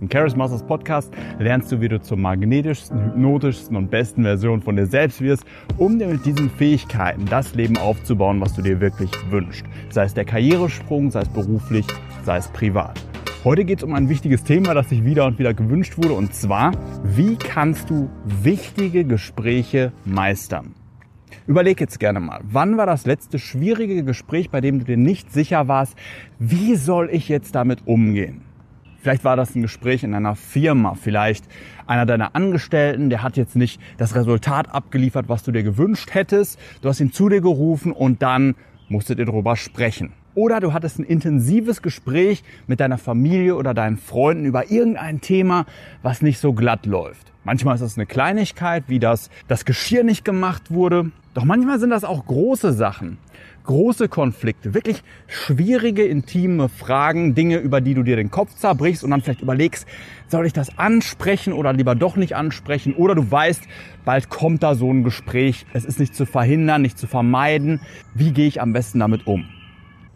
Im Charis Masters Podcast lernst du, wie du zur magnetischsten, hypnotischsten und besten Version von dir selbst wirst, um dir mit diesen Fähigkeiten das Leben aufzubauen, was du dir wirklich wünschst. Sei es der Karrieresprung, sei es beruflich, sei es privat. Heute geht es um ein wichtiges Thema, das sich wieder und wieder gewünscht wurde, und zwar, wie kannst du wichtige Gespräche meistern? Überleg jetzt gerne mal, wann war das letzte schwierige Gespräch, bei dem du dir nicht sicher warst, wie soll ich jetzt damit umgehen? Vielleicht war das ein Gespräch in einer Firma, vielleicht einer deiner Angestellten, der hat jetzt nicht das Resultat abgeliefert, was du dir gewünscht hättest. Du hast ihn zu dir gerufen und dann musstet ihr darüber sprechen. Oder du hattest ein intensives Gespräch mit deiner Familie oder deinen Freunden über irgendein Thema, was nicht so glatt läuft. Manchmal ist das eine Kleinigkeit, wie das das Geschirr nicht gemacht wurde. Doch manchmal sind das auch große Sachen große Konflikte, wirklich schwierige, intime Fragen, Dinge, über die du dir den Kopf zerbrichst und dann vielleicht überlegst, soll ich das ansprechen oder lieber doch nicht ansprechen? Oder du weißt, bald kommt da so ein Gespräch, es ist nicht zu verhindern, nicht zu vermeiden. Wie gehe ich am besten damit um?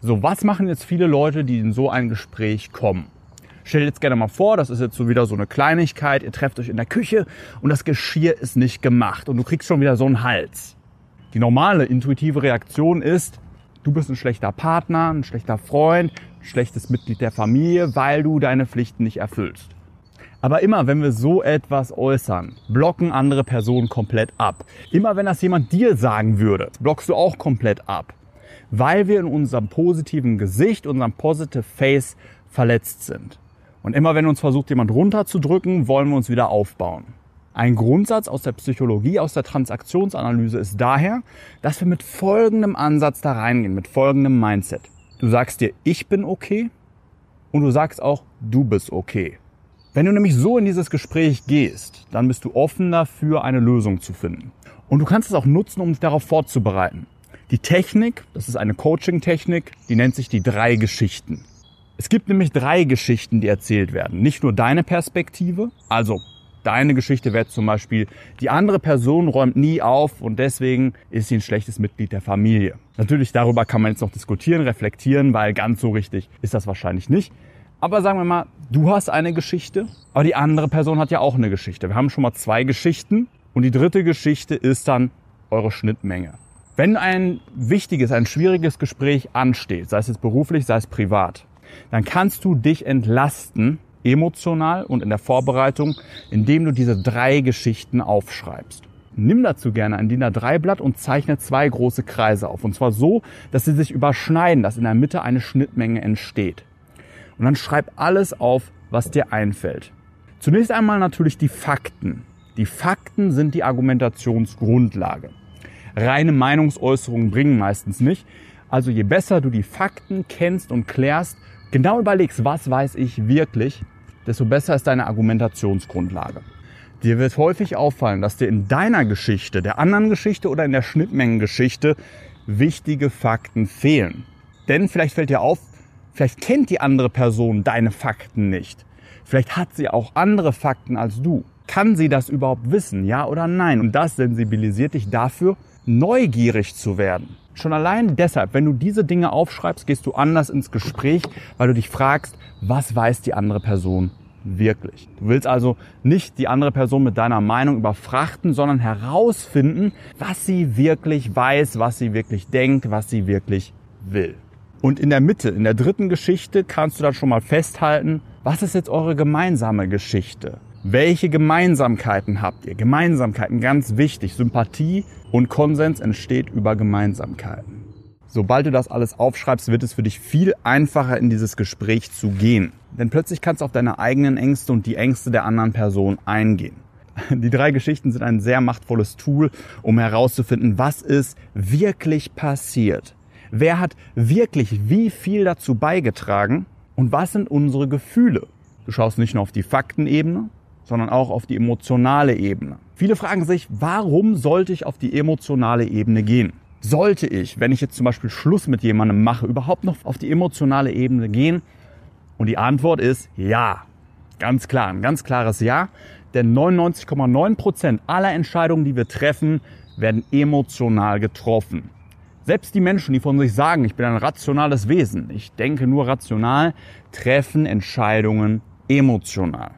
So, was machen jetzt viele Leute, die in so ein Gespräch kommen? Stell dir jetzt gerne mal vor, das ist jetzt so wieder so eine Kleinigkeit, ihr trefft euch in der Küche und das Geschirr ist nicht gemacht und du kriegst schon wieder so einen Hals. Die normale intuitive Reaktion ist, du bist ein schlechter Partner, ein schlechter Freund, ein schlechtes Mitglied der Familie, weil du deine Pflichten nicht erfüllst. Aber immer wenn wir so etwas äußern, blocken andere Personen komplett ab. Immer wenn das jemand dir sagen würde, blockst du auch komplett ab. Weil wir in unserem positiven Gesicht, unserem positive Face verletzt sind. Und immer wenn uns versucht, jemand runterzudrücken, wollen wir uns wieder aufbauen. Ein Grundsatz aus der Psychologie, aus der Transaktionsanalyse ist daher, dass wir mit folgendem Ansatz da reingehen, mit folgendem Mindset. Du sagst dir, ich bin okay und du sagst auch, du bist okay. Wenn du nämlich so in dieses Gespräch gehst, dann bist du offen dafür, eine Lösung zu finden. Und du kannst es auch nutzen, um dich darauf vorzubereiten. Die Technik, das ist eine Coaching-Technik, die nennt sich die drei Geschichten. Es gibt nämlich drei Geschichten, die erzählt werden. Nicht nur deine Perspektive, also Deine Geschichte wäre zum Beispiel, die andere Person räumt nie auf und deswegen ist sie ein schlechtes Mitglied der Familie. Natürlich darüber kann man jetzt noch diskutieren, reflektieren, weil ganz so richtig ist das wahrscheinlich nicht. Aber sagen wir mal, du hast eine Geschichte, aber die andere Person hat ja auch eine Geschichte. Wir haben schon mal zwei Geschichten und die dritte Geschichte ist dann eure Schnittmenge. Wenn ein wichtiges, ein schwieriges Gespräch ansteht, sei es jetzt beruflich, sei es privat, dann kannst du dich entlasten emotional und in der Vorbereitung, indem du diese drei Geschichten aufschreibst. Nimm dazu gerne ein DIN A3-Blatt und zeichne zwei große Kreise auf. Und zwar so, dass sie sich überschneiden, dass in der Mitte eine Schnittmenge entsteht. Und dann schreib alles auf, was dir einfällt. Zunächst einmal natürlich die Fakten. Die Fakten sind die Argumentationsgrundlage. Reine Meinungsäußerungen bringen meistens nicht. Also je besser du die Fakten kennst und klärst, genau überlegst, was weiß ich wirklich, desto besser ist deine Argumentationsgrundlage. Dir wird häufig auffallen, dass dir in deiner Geschichte, der anderen Geschichte oder in der Schnittmengengeschichte wichtige Fakten fehlen. Denn vielleicht fällt dir auf, vielleicht kennt die andere Person deine Fakten nicht. Vielleicht hat sie auch andere Fakten als du. Kann sie das überhaupt wissen, ja oder nein? Und das sensibilisiert dich dafür, neugierig zu werden. Schon allein deshalb, wenn du diese Dinge aufschreibst, gehst du anders ins Gespräch, weil du dich fragst, was weiß die andere Person wirklich. Du willst also nicht die andere Person mit deiner Meinung überfrachten, sondern herausfinden, was sie wirklich weiß, was sie wirklich denkt, was sie wirklich will. Und in der Mitte, in der dritten Geschichte, kannst du dann schon mal festhalten, was ist jetzt eure gemeinsame Geschichte? Welche Gemeinsamkeiten habt ihr? Gemeinsamkeiten, ganz wichtig. Sympathie und Konsens entsteht über Gemeinsamkeiten. Sobald du das alles aufschreibst, wird es für dich viel einfacher in dieses Gespräch zu gehen. Denn plötzlich kannst du auf deine eigenen Ängste und die Ängste der anderen Person eingehen. Die drei Geschichten sind ein sehr machtvolles Tool, um herauszufinden, was ist wirklich passiert. Wer hat wirklich wie viel dazu beigetragen und was sind unsere Gefühle? Du schaust nicht nur auf die Faktenebene, sondern auch auf die emotionale Ebene. Viele fragen sich, warum sollte ich auf die emotionale Ebene gehen? Sollte ich, wenn ich jetzt zum Beispiel Schluss mit jemandem mache, überhaupt noch auf die emotionale Ebene gehen? Und die Antwort ist ja. Ganz klar, ein ganz klares Ja. Denn 99,9 Prozent aller Entscheidungen, die wir treffen, werden emotional getroffen. Selbst die Menschen, die von sich sagen, ich bin ein rationales Wesen, ich denke nur rational, treffen Entscheidungen emotional.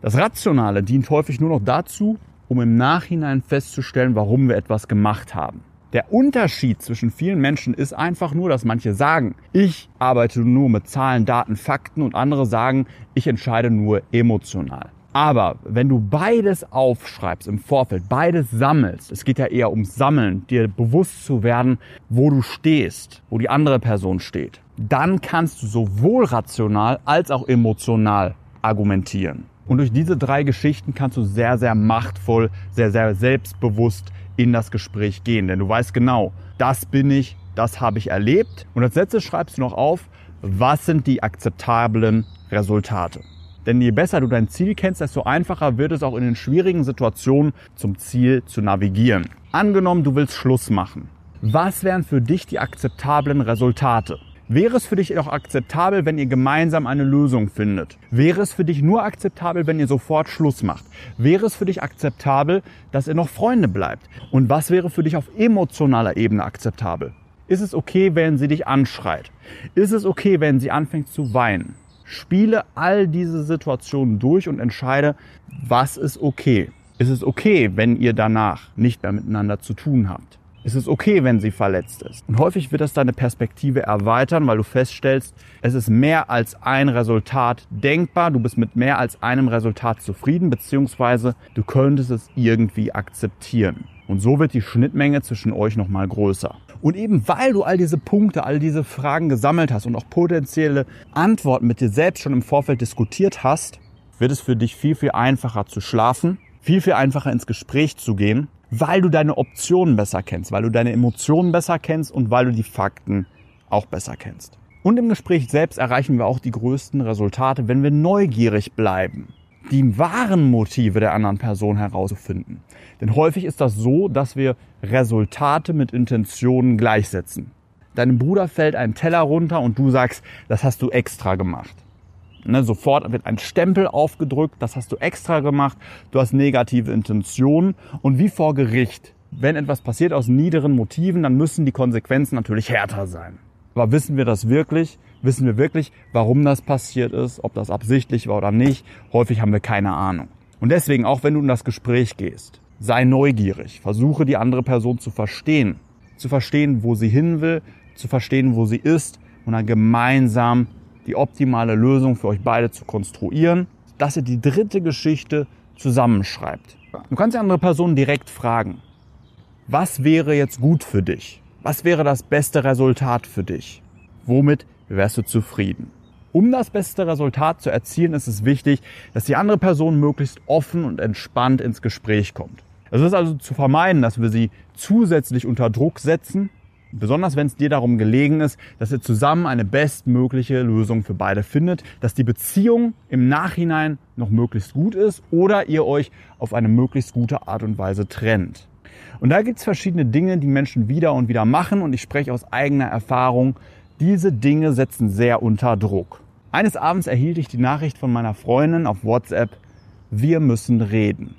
Das Rationale dient häufig nur noch dazu, um im Nachhinein festzustellen, warum wir etwas gemacht haben. Der Unterschied zwischen vielen Menschen ist einfach nur, dass manche sagen, ich arbeite nur mit Zahlen, Daten, Fakten und andere sagen, ich entscheide nur emotional. Aber wenn du beides aufschreibst im Vorfeld, beides sammelst, es geht ja eher ums Sammeln, dir bewusst zu werden, wo du stehst, wo die andere Person steht, dann kannst du sowohl rational als auch emotional argumentieren. Und durch diese drei Geschichten kannst du sehr, sehr machtvoll, sehr, sehr selbstbewusst in das Gespräch gehen. Denn du weißt genau, das bin ich, das habe ich erlebt. Und als letztes schreibst du noch auf, was sind die akzeptablen Resultate. Denn je besser du dein Ziel kennst, desto einfacher wird es auch in den schwierigen Situationen zum Ziel zu navigieren. Angenommen, du willst Schluss machen. Was wären für dich die akzeptablen Resultate? Wäre es für dich auch akzeptabel, wenn ihr gemeinsam eine Lösung findet? Wäre es für dich nur akzeptabel, wenn ihr sofort Schluss macht? Wäre es für dich akzeptabel, dass ihr noch Freunde bleibt? Und was wäre für dich auf emotionaler Ebene akzeptabel? Ist es okay, wenn sie dich anschreit? Ist es okay, wenn sie anfängt zu weinen? Spiele all diese Situationen durch und entscheide, was ist okay. Ist es okay, wenn ihr danach nicht mehr miteinander zu tun habt? Ist es okay, wenn sie verletzt ist? Und häufig wird das deine Perspektive erweitern, weil du feststellst, es ist mehr als ein Resultat denkbar. Du bist mit mehr als einem Resultat zufrieden, beziehungsweise du könntest es irgendwie akzeptieren. Und so wird die Schnittmenge zwischen euch nochmal größer. Und eben weil du all diese Punkte, all diese Fragen gesammelt hast und auch potenzielle Antworten mit dir selbst schon im Vorfeld diskutiert hast, wird es für dich viel, viel einfacher zu schlafen, viel, viel einfacher ins Gespräch zu gehen, weil du deine Optionen besser kennst, weil du deine Emotionen besser kennst und weil du die Fakten auch besser kennst. Und im Gespräch selbst erreichen wir auch die größten Resultate, wenn wir neugierig bleiben die wahren Motive der anderen Person herauszufinden. Denn häufig ist das so, dass wir Resultate mit Intentionen gleichsetzen. Deinem Bruder fällt ein Teller runter und du sagst, das hast du extra gemacht. Ne, sofort wird ein Stempel aufgedrückt, das hast du extra gemacht, du hast negative Intentionen und wie vor Gericht, wenn etwas passiert aus niederen Motiven, dann müssen die Konsequenzen natürlich härter sein. Aber wissen wir das wirklich? Wissen wir wirklich, warum das passiert ist, ob das absichtlich war oder nicht? Häufig haben wir keine Ahnung. Und deswegen, auch wenn du in das Gespräch gehst, sei neugierig, versuche die andere Person zu verstehen, zu verstehen, wo sie hin will, zu verstehen, wo sie ist und dann gemeinsam die optimale Lösung für euch beide zu konstruieren, dass ihr die dritte Geschichte zusammenschreibt. Du kannst die andere Person direkt fragen, was wäre jetzt gut für dich? Was wäre das beste Resultat für dich? Womit wärst du zufrieden? Um das beste Resultat zu erzielen, ist es wichtig, dass die andere Person möglichst offen und entspannt ins Gespräch kommt. Es ist also zu vermeiden, dass wir sie zusätzlich unter Druck setzen, besonders wenn es dir darum gelegen ist, dass ihr zusammen eine bestmögliche Lösung für beide findet, dass die Beziehung im Nachhinein noch möglichst gut ist oder ihr euch auf eine möglichst gute Art und Weise trennt. Und da gibt es verschiedene Dinge, die Menschen wieder und wieder machen und ich spreche aus eigener Erfahrung. Diese Dinge setzen sehr unter Druck. Eines Abends erhielt ich die Nachricht von meiner Freundin auf WhatsApp, wir müssen reden.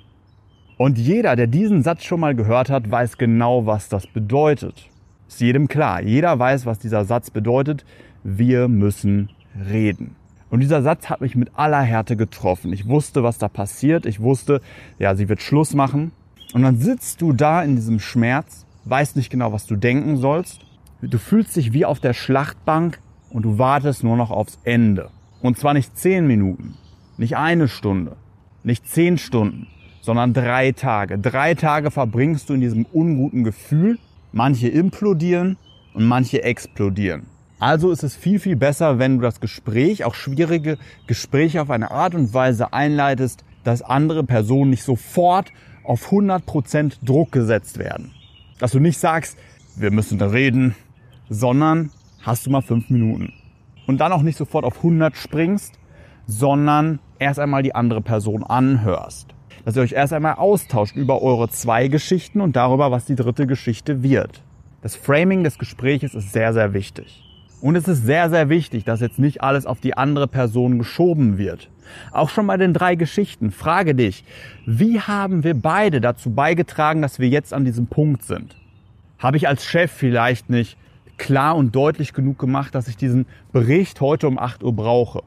Und jeder, der diesen Satz schon mal gehört hat, weiß genau, was das bedeutet. Ist jedem klar. Jeder weiß, was dieser Satz bedeutet. Wir müssen reden. Und dieser Satz hat mich mit aller Härte getroffen. Ich wusste, was da passiert. Ich wusste, ja, sie wird Schluss machen. Und dann sitzt du da in diesem Schmerz, weißt nicht genau, was du denken sollst. Du fühlst dich wie auf der Schlachtbank und du wartest nur noch aufs Ende. Und zwar nicht zehn Minuten, nicht eine Stunde, nicht zehn Stunden, sondern drei Tage. Drei Tage verbringst du in diesem unguten Gefühl. Manche implodieren und manche explodieren. Also ist es viel, viel besser, wenn du das Gespräch, auch schwierige Gespräche auf eine Art und Weise einleitest, dass andere Personen nicht sofort auf 100% Druck gesetzt werden. Dass du nicht sagst, wir müssen reden, sondern hast du mal fünf Minuten. Und dann auch nicht sofort auf 100 springst, sondern erst einmal die andere Person anhörst. Dass ihr euch erst einmal austauscht über eure zwei Geschichten und darüber, was die dritte Geschichte wird. Das Framing des Gespräches ist sehr, sehr wichtig. Und es ist sehr, sehr wichtig, dass jetzt nicht alles auf die andere Person geschoben wird. Auch schon bei den drei Geschichten. Frage dich, wie haben wir beide dazu beigetragen, dass wir jetzt an diesem Punkt sind? Habe ich als Chef vielleicht nicht klar und deutlich genug gemacht, dass ich diesen Bericht heute um 8 Uhr brauche?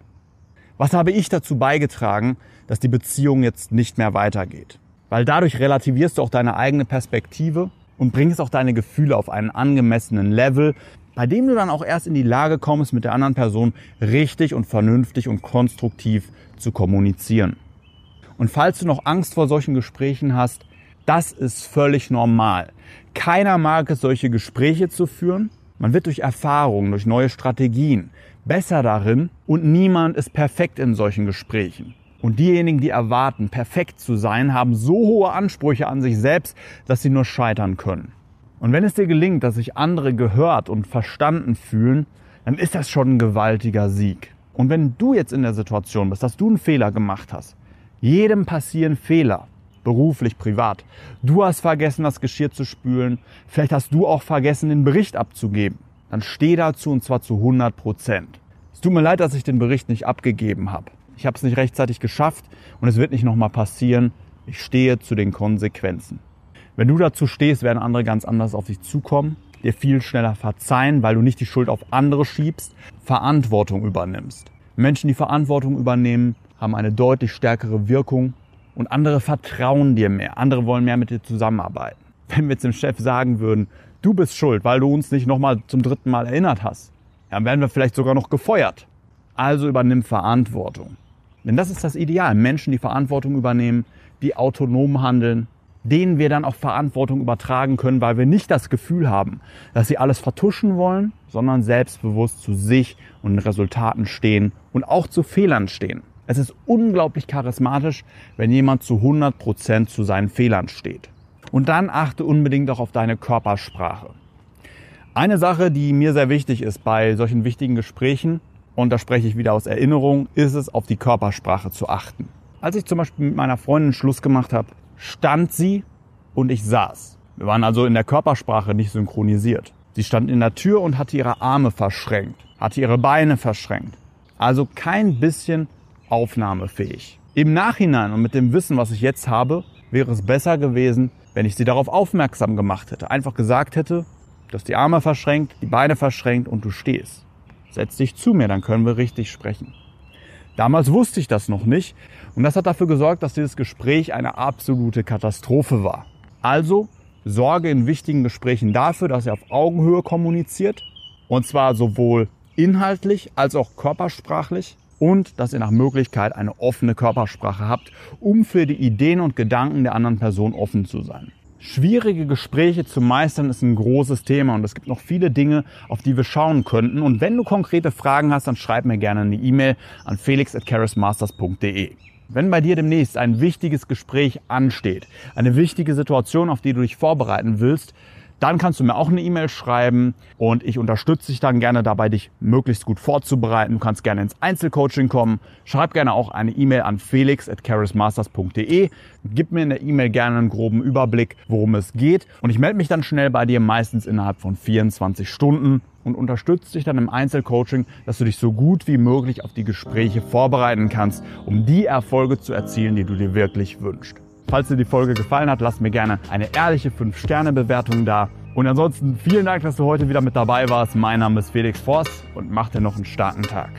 Was habe ich dazu beigetragen, dass die Beziehung jetzt nicht mehr weitergeht? Weil dadurch relativierst du auch deine eigene Perspektive und bringst auch deine Gefühle auf einen angemessenen Level, bei dem du dann auch erst in die Lage kommst, mit der anderen Person richtig und vernünftig und konstruktiv zu kommunizieren. Und falls du noch Angst vor solchen Gesprächen hast, das ist völlig normal. Keiner mag es, solche Gespräche zu führen. Man wird durch Erfahrungen, durch neue Strategien besser darin und niemand ist perfekt in solchen Gesprächen. Und diejenigen, die erwarten, perfekt zu sein, haben so hohe Ansprüche an sich selbst, dass sie nur scheitern können. Und wenn es dir gelingt, dass sich andere gehört und verstanden fühlen, dann ist das schon ein gewaltiger Sieg. Und wenn du jetzt in der Situation bist, dass du einen Fehler gemacht hast, jedem passieren Fehler, beruflich, privat. Du hast vergessen, das Geschirr zu spülen, vielleicht hast du auch vergessen, den Bericht abzugeben. Dann steh dazu und zwar zu 100 Prozent. Es tut mir leid, dass ich den Bericht nicht abgegeben habe. Ich habe es nicht rechtzeitig geschafft und es wird nicht nochmal passieren. Ich stehe zu den Konsequenzen. Wenn du dazu stehst, werden andere ganz anders auf dich zukommen, dir viel schneller verzeihen, weil du nicht die Schuld auf andere schiebst, Verantwortung übernimmst. Menschen, die Verantwortung übernehmen, haben eine deutlich stärkere Wirkung und andere vertrauen dir mehr. Andere wollen mehr mit dir zusammenarbeiten. Wenn wir jetzt dem Chef sagen würden, du bist schuld, weil du uns nicht nochmal zum dritten Mal erinnert hast, dann werden wir vielleicht sogar noch gefeuert. Also übernimm Verantwortung. Denn das ist das Ideal. Menschen, die Verantwortung übernehmen, die autonom handeln, denen wir dann auch Verantwortung übertragen können, weil wir nicht das Gefühl haben, dass sie alles vertuschen wollen, sondern selbstbewusst zu sich und Resultaten stehen und auch zu Fehlern stehen. Es ist unglaublich charismatisch, wenn jemand zu 100 Prozent zu seinen Fehlern steht. Und dann achte unbedingt auch auf deine Körpersprache. Eine Sache, die mir sehr wichtig ist bei solchen wichtigen Gesprächen, und da spreche ich wieder aus Erinnerung, ist es, auf die Körpersprache zu achten. Als ich zum Beispiel mit meiner Freundin Schluss gemacht habe, stand sie und ich saß. Wir waren also in der Körpersprache nicht synchronisiert. Sie stand in der Tür und hatte ihre Arme verschränkt, hatte ihre Beine verschränkt. Also kein bisschen aufnahmefähig. Im Nachhinein und mit dem Wissen, was ich jetzt habe, wäre es besser gewesen, wenn ich sie darauf aufmerksam gemacht hätte. Einfach gesagt hätte, dass die Arme verschränkt, die Beine verschränkt und du stehst setz dich zu mir, dann können wir richtig sprechen. Damals wusste ich das noch nicht und das hat dafür gesorgt, dass dieses Gespräch eine absolute Katastrophe war. Also sorge in wichtigen Gesprächen dafür, dass ihr auf Augenhöhe kommuniziert und zwar sowohl inhaltlich als auch körpersprachlich und dass ihr nach Möglichkeit eine offene Körpersprache habt, um für die Ideen und Gedanken der anderen Person offen zu sein. Schwierige Gespräche zu meistern ist ein großes Thema und es gibt noch viele Dinge, auf die wir schauen könnten. Und wenn du konkrete Fragen hast, dann schreib mir gerne eine E-Mail an felix.charismasters.de. Wenn bei dir demnächst ein wichtiges Gespräch ansteht, eine wichtige Situation, auf die du dich vorbereiten willst, dann kannst du mir auch eine E-Mail schreiben und ich unterstütze dich dann gerne dabei, dich möglichst gut vorzubereiten. Du kannst gerne ins Einzelcoaching kommen. Schreib gerne auch eine E-Mail an felix.charismasters.de. Gib mir in der E-Mail gerne einen groben Überblick, worum es geht. Und ich melde mich dann schnell bei dir, meistens innerhalb von 24 Stunden und unterstütze dich dann im Einzelcoaching, dass du dich so gut wie möglich auf die Gespräche vorbereiten kannst, um die Erfolge zu erzielen, die du dir wirklich wünschst. Falls dir die Folge gefallen hat, lass mir gerne eine ehrliche 5-Sterne-Bewertung da. Und ansonsten vielen Dank, dass du heute wieder mit dabei warst. Mein Name ist Felix Forst und mach dir noch einen starken Tag.